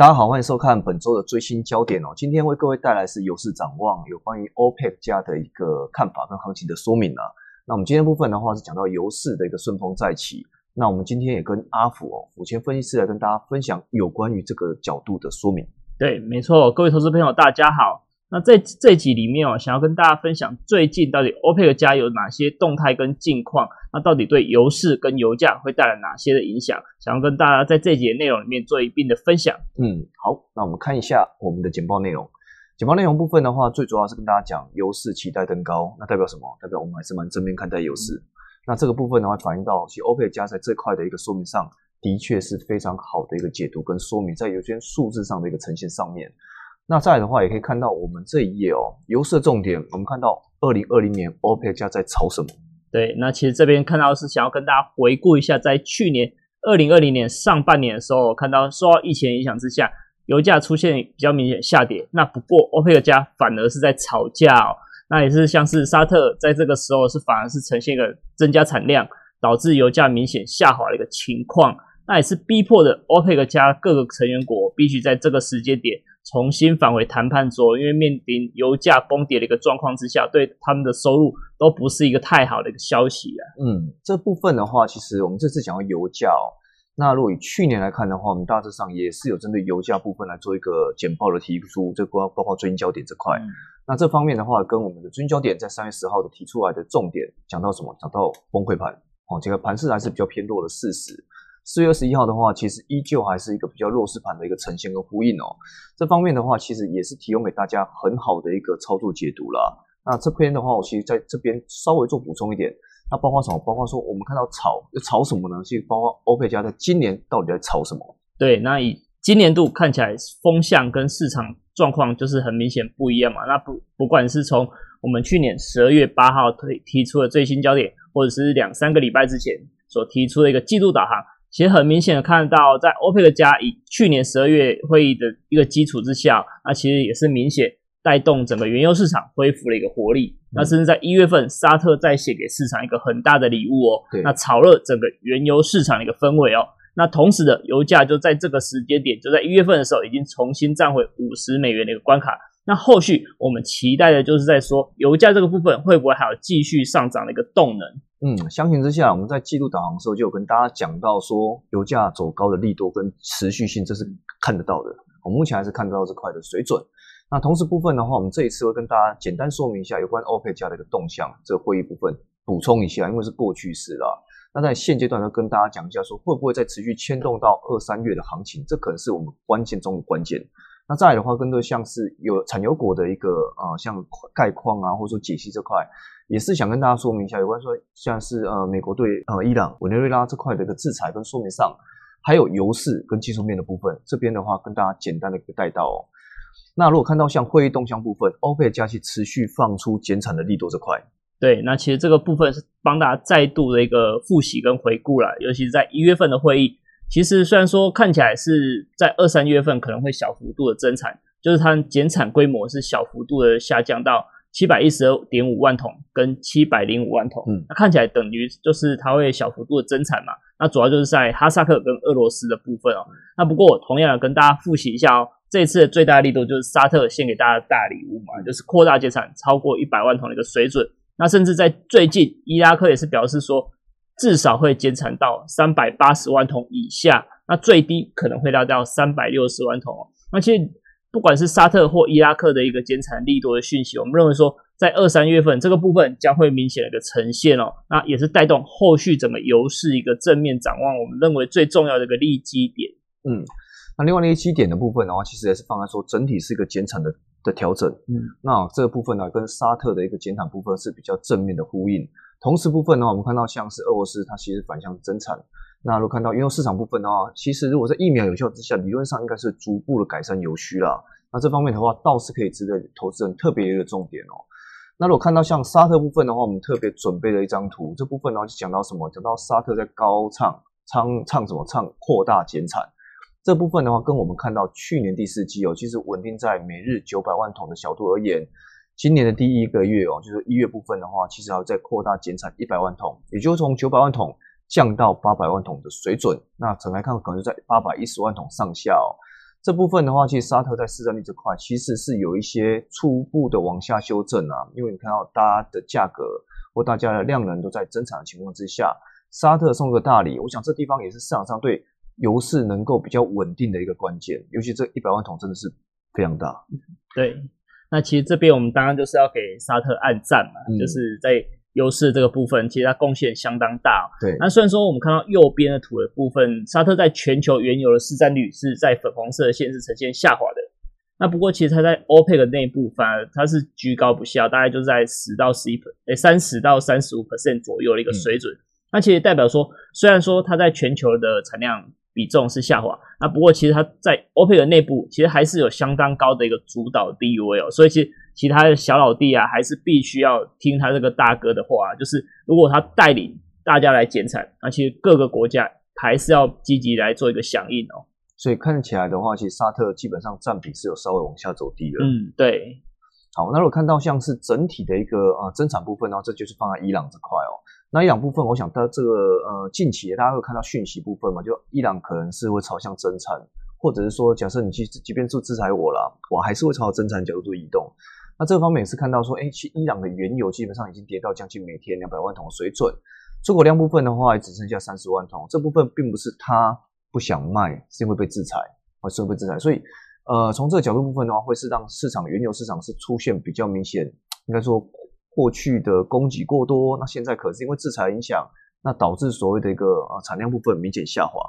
大家好，欢迎收看本周的最新焦点哦。今天为各位带来是油市展望，有关于 OPEC 加的一个看法跟行情的说明啊。那我们今天部分的话是讲到油市的一个顺风再起。那我们今天也跟阿福哦，府前分析师来跟大家分享有关于这个角度的说明。对，没错，各位投资朋友大家好。那在这集里面哦，想要跟大家分享最近到底欧佩克加有哪些动态跟近况，那到底对油市跟油价会带来哪些的影响？想要跟大家在这节内容里面做一并的分享。嗯，好，那我们看一下我们的简报内容。简报内容部分的话，最主要是跟大家讲油市期待登高，那代表什么？代表我们还是蛮正面看待油市。那这个部分的话，反映到其实 OPEC 加在这块的一个说明上，的确是非常好的一个解读跟说明，在有些数字上的一个呈现上面。那再来的话，也可以看到我们这一页哦，油市重点，我们看到二零二零年 OPEC 加在炒什么？对，那其实这边看到是想要跟大家回顾一下，在去年二零二零年上半年的时候，看到受到疫情影响之下，油价出现比较明显下跌。那不过 OPEC 加反而是在炒价哦，那也是像是沙特在这个时候是反而是呈现一个增加产量，导致油价明显下滑的一个情况。那也是逼迫的 OPEC 加各个成员国必须在这个时间点。重新返回谈判桌，因为面临油价崩跌的一个状况之下，对他们的收入都不是一个太好的一个消息啊。嗯，这部分的话，其实我们这次讲到油价哦，那如果以去年来看的话，我们大致上也是有针对油价部分来做一个简报的提出，这包包括最新焦点这块。那这方面的话，跟我们的最新焦点在三月十号的提出来的重点讲到什么？讲到崩溃盘哦，这个盘势还是比较偏弱的事实。四月二十一号的话，其实依旧还是一个比较弱势盘的一个呈现跟呼应哦。这方面的话，其实也是提供给大家很好的一个操作解读啦。那这边的话，我其实在这边稍微做补充一点。那包括什么？包括说我们看到炒炒什么呢？其实包括欧佩加在今年到底在炒什么？对，那以今年度看起来风向跟市场状况就是很明显不一样嘛。那不不管是从我们去年十二月八号推提出的最新焦点，或者是两三个礼拜之前所提出的一个季度导航。其实很明显的看到，在 OPEC 加以去年十二月会议的一个基础之下，那其实也是明显带动整个原油市场恢复了一个活力。那甚至在一月份，沙特再写给市场一个很大的礼物哦，那炒热整个原油市场的一个氛围哦。那同时的油价就在这个时间点，就在一月份的时候，已经重新站回五十美元的一个关卡。那后续我们期待的就是在说，油价这个部分会不会还有继续上涨的一个动能？嗯，相形之下，我们在季度导航的时候就有跟大家讲到说，油价走高的力度跟持续性，这是看得到的。我目前还是看得到这块的水准。那同时部分的话，我们这一次会跟大家简单说明一下有关 OPEC 加的一个动向，这个会议部分补充一下，因为是过去式了。那在现阶段呢，跟大家讲一下，说会不会再持续牵动到二三月的行情，这可能是我们关键中的关键。那再来的话，更多像是有产油国的一个啊，像概况啊，或者说解析这块。也是想跟大家说明一下，有关说像是呃美国对呃伊朗、委内瑞拉这块的一个制裁跟说明上，还有油市跟技术面的部分，这边的话跟大家简单的一个带到哦。那如果看到像会议动向部分，欧佩加息持续放出减产的力度这块，对，那其实这个部分是帮大家再度的一个复习跟回顾了，尤其是在一月份的会议，其实虽然说看起来是在二三月份可能会小幅度的增产，就是它减产规模是小幅度的下降到。七百一十二点五万桶跟七百零五万桶，嗯，那看起来等于就是它会小幅度的增产嘛。那主要就是在哈萨克跟俄罗斯的部分哦。那不过我同样跟大家复习一下哦，这次的最大力度就是沙特献给大家的大礼物嘛，就是扩大减产超过一百万桶的一个水准。那甚至在最近，伊拉克也是表示说，至少会减产到三百八十万桶以下，那最低可能会达到三百六十万桶哦。那其实。不管是沙特或伊拉克的一个减产力度的讯息，我们认为说，在二三月份这个部分将会明显的一个呈现哦，那也是带动后续整个油市一个正面展望。我们认为最重要的一个利基点，嗯，那另外利基点的部分的话，其实也是放在说整体是一个减产的的调整，嗯，那这个部分呢，跟沙特的一个减产部分是比较正面的呼应。同时部分的话，我们看到像是俄罗斯，它其实反向增产。那如果看到原油市场部分的话，其实如果在疫苗有效之下，理论上应该是逐步的改善油需了。那这方面的话，倒是可以值得投资人特别一个重点哦。那如果看到像沙特部分的话，我们特别准备了一张图，这部分呢就讲到什么？讲到沙特在高唱唱唱什么？唱扩大减产。这部分的话，跟我们看到去年第四季哦，其实稳定在每日九百万桶的小度而言，今年的第一个月哦，就是一月部分的话，其实还要再扩大减产一百万桶，也就是从九百万桶。降到八百万桶的水准，那整来看可能就在八百一十万桶上下哦。这部分的话，其实沙特在市占率这块其实是有一些初步的往下修正啊，因为你看到大家的价格或大家的量能都在增产的情况之下，沙特送个大礼，我想这地方也是市场上对油市能够比较稳定的一个关键，尤其这一百万桶真的是非常大。对，那其实这边我们当然就是要给沙特按赞嘛，就是在。优势这个部分，其实它贡献相当大。对，那虽然说我们看到右边的图的部分，沙特在全球原油的市占率是在粉红色的线是呈现下滑的。那不过其实它在 OPEC 内部反而它是居高不下，大概就在十到十一诶三十到三十五 percent 左右的一个水准。那其实代表说，虽然说它在全球的产量。比重是下滑，那不过其实它在 OPEC 内部其实还是有相当高的一个主导地位哦，所以其实其他的小老弟啊，还是必须要听他这个大哥的话，就是如果他带领大家来减产，那其实各个国家还是要积极来做一个响应哦。所以看起来的话，其实沙特基本上占比是有稍微往下走低了。嗯，对。好，那如果看到像是整体的一个呃增产部分呢，这就是放在伊朗这块哦。那伊朗部分，我想到这个呃近期大家会看到讯息部分嘛，就伊朗可能是会朝向增产，或者是说假设你去即便做制裁我了，我还是会朝增产角度做移动。那这个方面也是看到说，哎，其伊朗的原油基本上已经跌到将近每天两百万桶的水准，出口量部分的话只剩下三十万桶，这部分并不是他不想卖，是因为被制裁，或是被制裁，所以呃从这个角度部分的话，会是让市场原油市场是出现比较明显，应该说。过去的供给过多，那现在可是因为制裁影响，那导致所谓的一个呃产量部分明显下滑。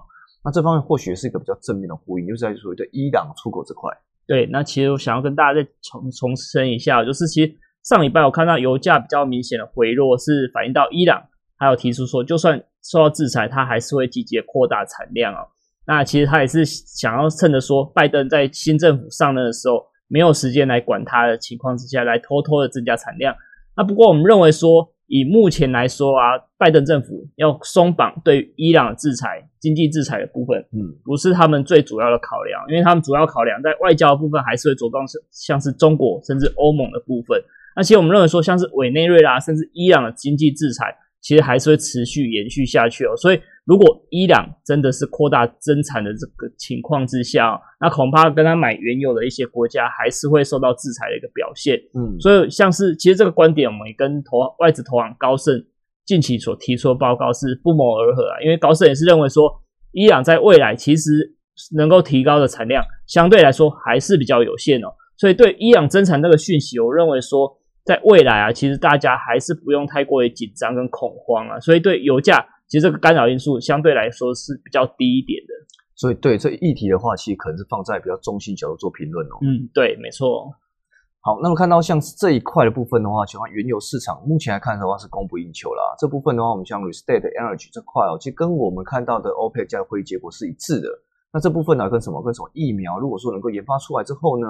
那这方面或许是一个比较正面的呼应，就是在所谓的伊朗出口这块。对，那其实我想要跟大家再重重申一下，就是其实上礼拜我看到油价比较明显的回落，是反映到伊朗还有提出说，就算受到制裁，它还是会积极扩大产量啊。那其实他也是想要趁着说拜登在新政府上任的时候没有时间来管他的情况之下，来偷偷的增加产量。那不过，我们认为说，以目前来说啊，拜登政府要松绑对伊朗制裁、经济制裁的部分，嗯，不是他们最主要的考量，因为他们主要考量在外交部分还是会着重是像是中国甚至欧盟的部分。而且我们认为说，像是委内瑞拉甚至伊朗的经济制裁。其实还是会持续延续下去哦，所以如果伊朗真的是扩大增产的这个情况之下，那恐怕跟他买原油的一些国家还是会受到制裁的一个表现。嗯，所以像是其实这个观点，我们也跟投外资投行高盛近期所提出的报告是不谋而合啊，因为高盛也是认为说，伊朗在未来其实能够提高的产量相对来说还是比较有限哦，所以对伊朗增产这个讯息，我认为说。在未来啊，其实大家还是不用太过于紧张跟恐慌啊，所以对油价其实这个干扰因素相对来说是比较低一点的。所以对这议题的话，其实可能是放在比较中性角度做评论哦。嗯，对，没错。好，那么看到像这一块的部分的话，喜欢原油市场目前来看的话是供不应求啦。这部分的话，我们像 Restate Energy 这块哦，其实跟我们看到的 OPEC 加会议结果是一致的。那这部分呢，跟什么？跟什么疫苗？如果说能够研发出来之后呢？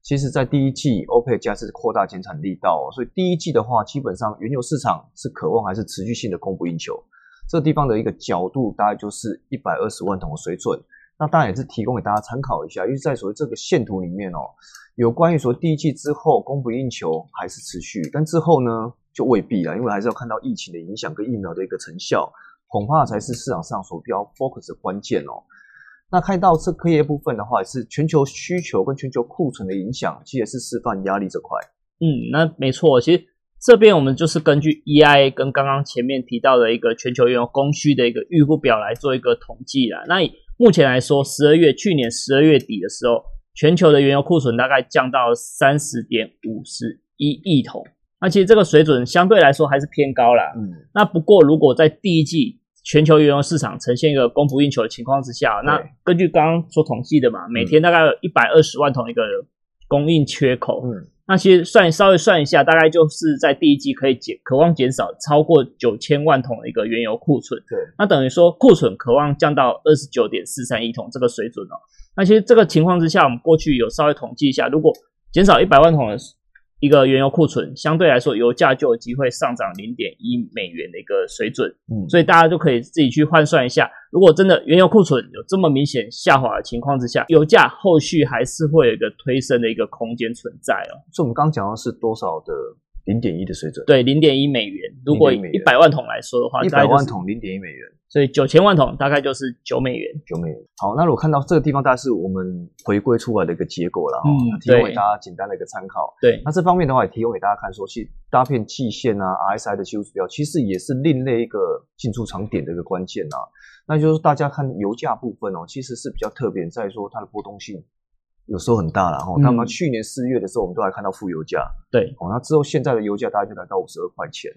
其实，在第一季，OPEC 加是扩大减产力道，所以第一季的话，基本上原油市场是渴望还是持续性的供不应求。这地方的一个角度，大概就是一百二十万桶的水准。那当然也是提供给大家参考一下，因为在所谓这个线图里面哦，有关于说第一季之后供不应求还是持续，但之后呢就未必了，因为还是要看到疫情的影响跟疫苗的一个成效，恐怕才是市场上所比较 focus 的关键哦。那看到这科业部分的话，是全球需求跟全球库存的影响，其实是释放压力这块。嗯，那没错，其实这边我们就是根据 EIA 跟刚刚前面提到的一个全球原油供需的一个预估表来做一个统计啦。那以目前来说，十二月去年十二月底的时候，全球的原油库存大概降到三十点五十一亿桶。那其实这个水准相对来说还是偏高啦。嗯，那不过如果在第一季，全球原油市场呈现一个供不应求的情况之下，那根据刚刚所统计的嘛，每天大概有一百二十万桶一个供应缺口。嗯，那其实算稍微算一下，大概就是在第一季可以减，渴望减少超过九千万桶的一个原油库存。对，那等于说库存渴望降到二十九点四三亿桶这个水准哦。那其实这个情况之下，我们过去有稍微统计一下，如果减少一百万桶的。一个原油库存相对来说，油价就有机会上涨零点一美元的一个水准，嗯，所以大家就可以自己去换算一下，如果真的原油库存有这么明显下滑的情况之下，油价后续还是会有一个推升的一个空间存在哦。所以我们刚刚讲的是多少的零点一的水准，对，零点一美元。如果以一百万桶来说的话，一百万桶零点一美元。所以九千万桶大概就是九美元，九美元。好，那如果看到这个地方，大概是我们回归出来的一个结果了，嗯，提供给大家简单的一个参考。对，那这方面的话也提供给大家看，说去搭配季线啊，RSI 的技术指标，其实也是另类一个进出场点的一个关键啊。那就是大家看油价部分哦，其实是比较特别，在说它的波动性有时候很大了哈。那么去年四月的时候，我们都还看到负油价，对，哦，那之后现在的油价大概就来到五十二块钱。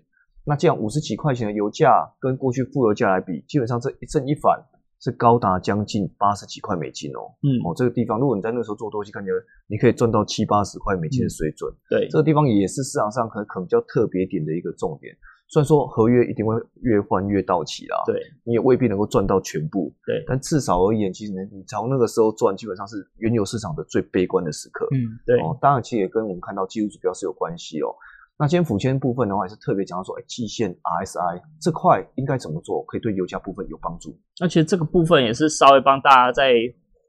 那这样五十几块钱的油价跟过去负油价来比，基本上这一正一反是高达将近八十几块美金哦。嗯，哦，这个地方如果你在那个时候做多，期，感觉你可以赚到七八十块美金的水准。对，这个地方也是市场上可能可能比较特别点的一个重点。虽然说合约一定会越换越到期啦，对，你也未必能够赚到全部。对，但至少而言，其实你从那个时候赚，基本上是原油市场的最悲观的时刻。嗯，对。哦，当然其实也跟我们看到技术指标是有关系哦。那今天辅签部分的话，也是特别讲到说，哎，季线 RSI 这块应该怎么做，可以对油价部分有帮助。那其实这个部分也是稍微帮大家再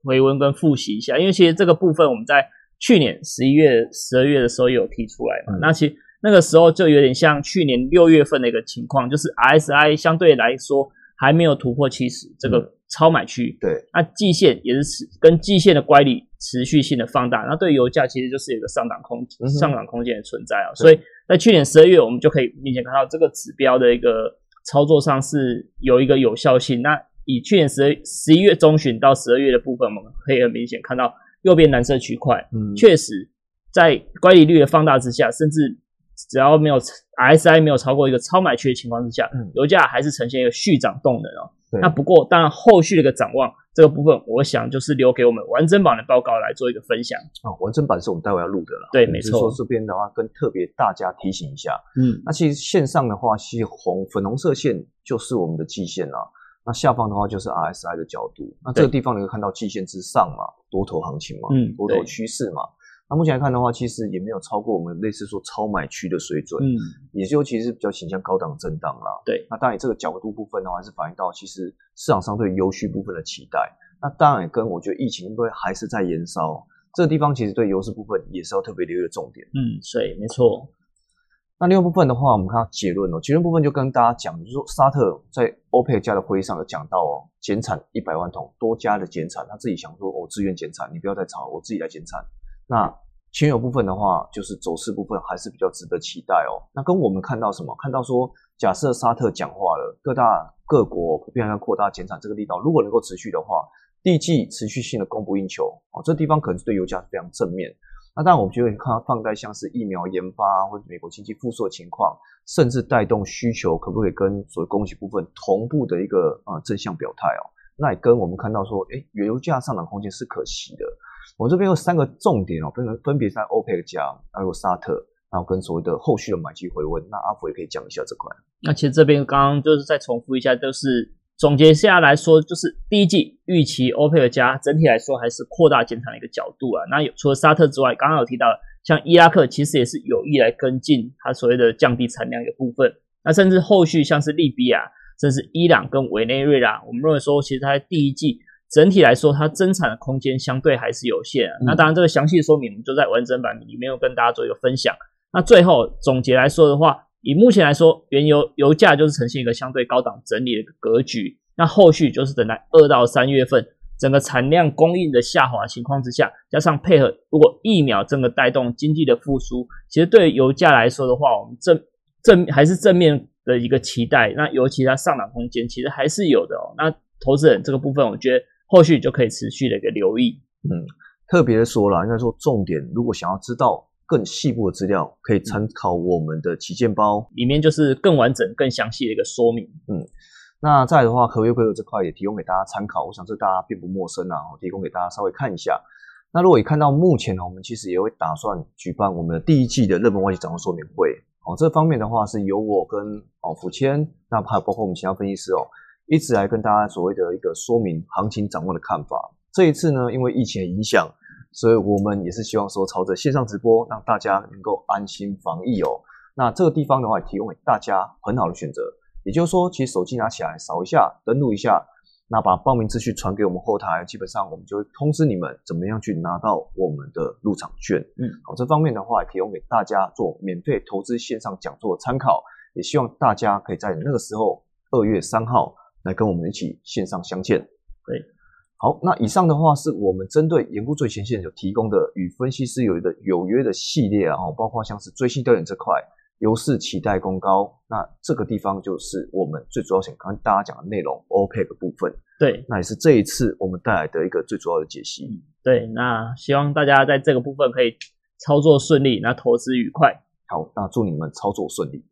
回温跟复习一下，因为其实这个部分我们在去年十一月、十二月的时候有提出来嘛。那其实那个时候就有点像去年六月份的一个情况，就是 RSI 相对来说还没有突破七十这个超买区。对，那季线也是持跟季线的乖离持续性的放大，那对油价其实就是有一个上涨空上涨空间的存在啊，所以。在去年十二月，我们就可以明显看到这个指标的一个操作上是有一个有效性。那以去年十十一月中旬到十二月的部分，我们可以很明显看到右边蓝色区块，嗯，确实在乖离率的放大之下，甚至只要没有 RSI 没有超过一个超买区的情况之下，油价还是呈现一个续涨动能哦。那不过，当然后续的一个展望这个部分，我想就是留给我们完整版的报告来做一个分享啊。完整版是我们待会要录的了。对，没错。说这边的话，跟特别大家提醒一下，嗯，那其实线上的话，其实红粉红色线就是我们的季线啦。那下方的话就是 RSI 的角度。那这个地方你会看到季线之上嘛，多头行情嘛，嗯，多头趋势嘛。那目前来看的话，其实也没有超过我们类似说超买区的水准，嗯，也就其实比较倾向高档震荡啦。对，那当然这个角度部分的话，是反映到其实市场上对油需部分的期待。那当然也跟我觉得疫情会还是在延烧，这个地方其实对油市部分也是要特别留意的重点。嗯，对，没错。那另外部分的话，我们看到结论哦，结论部分就跟大家讲，就是说沙特在欧佩克加的会议上有讲到哦，减产一百万桶，多加的减产，他自己想说，我自愿减产，你不要再吵，我自己来减产。那轻油部分的话，就是走势部分还是比较值得期待哦。那跟我们看到什么？看到说，假设沙特讲话了，各大各国普遍要扩大减产这个力道，如果能够持续的话，第一季持续性的供不应求哦，这地方可能对油价是非常正面。那当然，我们觉得看放在像是疫苗研发或者美国经济复苏的情况，甚至带动需求，可不可以跟所谓供给部分同步的一个啊正向表态哦？那也跟我们看到说，哎，原油价上涨空间是可期的。我这边有三个重点哦，分分别在欧佩克加，还有沙特，然后跟所谓的后续的买气回温。那阿福也可以讲一下这块。那其实这边刚刚就是再重复一下，就是总结下来说，就是第一季预期欧佩克加整体来说还是扩大减产的一个角度啊。那有除了沙特之外，刚刚有提到像伊拉克其实也是有意来跟进它所谓的降低产量的部分。那甚至后续像是利比亚，甚至伊朗跟委内瑞拉，我们认为说其实它第一季。整体来说，它增产的空间相对还是有限。那当然，这个详细说明我们就在完整版里面有跟大家做一个分享。那最后总结来说的话，以目前来说，原油油价就是呈现一个相对高档整理的格局。那后续就是等待二到三月份整个产量供应的下滑情况之下，加上配合如果疫苗整个带动经济的复苏，其实对油价来说的话，我们正正还是正面的一个期待。那尤其它上涨空间其实还是有的哦。那投资人这个部分，我觉得。后续就可以持续的一个留意，嗯，特别说了，应该说重点，如果想要知道更细部的资料，可以参考我们的旗舰包，里面就是更完整、更详细的一个说明，嗯，那再的话，合约规则这块也提供给大家参考，我想这大家并不陌生啊，我提供给大家稍微看一下。那如果也看到目前呢，我们其实也会打算举办我们的第一季的热门外企展望说明会，哦，这方面的话是由我跟哦福谦，那还有包括我们其他分析师哦。一直来跟大家所谓的一个说明行情掌握的看法。这一次呢，因为疫情的影响，所以我们也是希望说朝着线上直播，让大家能够安心防疫哦。那这个地方的话，提供给大家很好的选择。也就是说，其实手机拿起来扫一下，登录一下，那把报名资讯传给我们后台，基本上我们就会通知你们怎么样去拿到我们的入场券。嗯，好，这方面的话也提供给大家做免费投资线上讲座的参考，也希望大家可以在那个时候二月三号来跟我们一起线上相见。对，好，那以上的话是我们针对研估最前线有提供的与分析师有的有约的系列啊，包括像是追新调研这块。优势期待攻高，那这个地方就是我们最主要想跟大家讲的内容，OPEC 部分。对，那也是这一次我们带来的一个最主要的解析。对，那希望大家在这个部分可以操作顺利，那投资愉快。好，那祝你们操作顺利。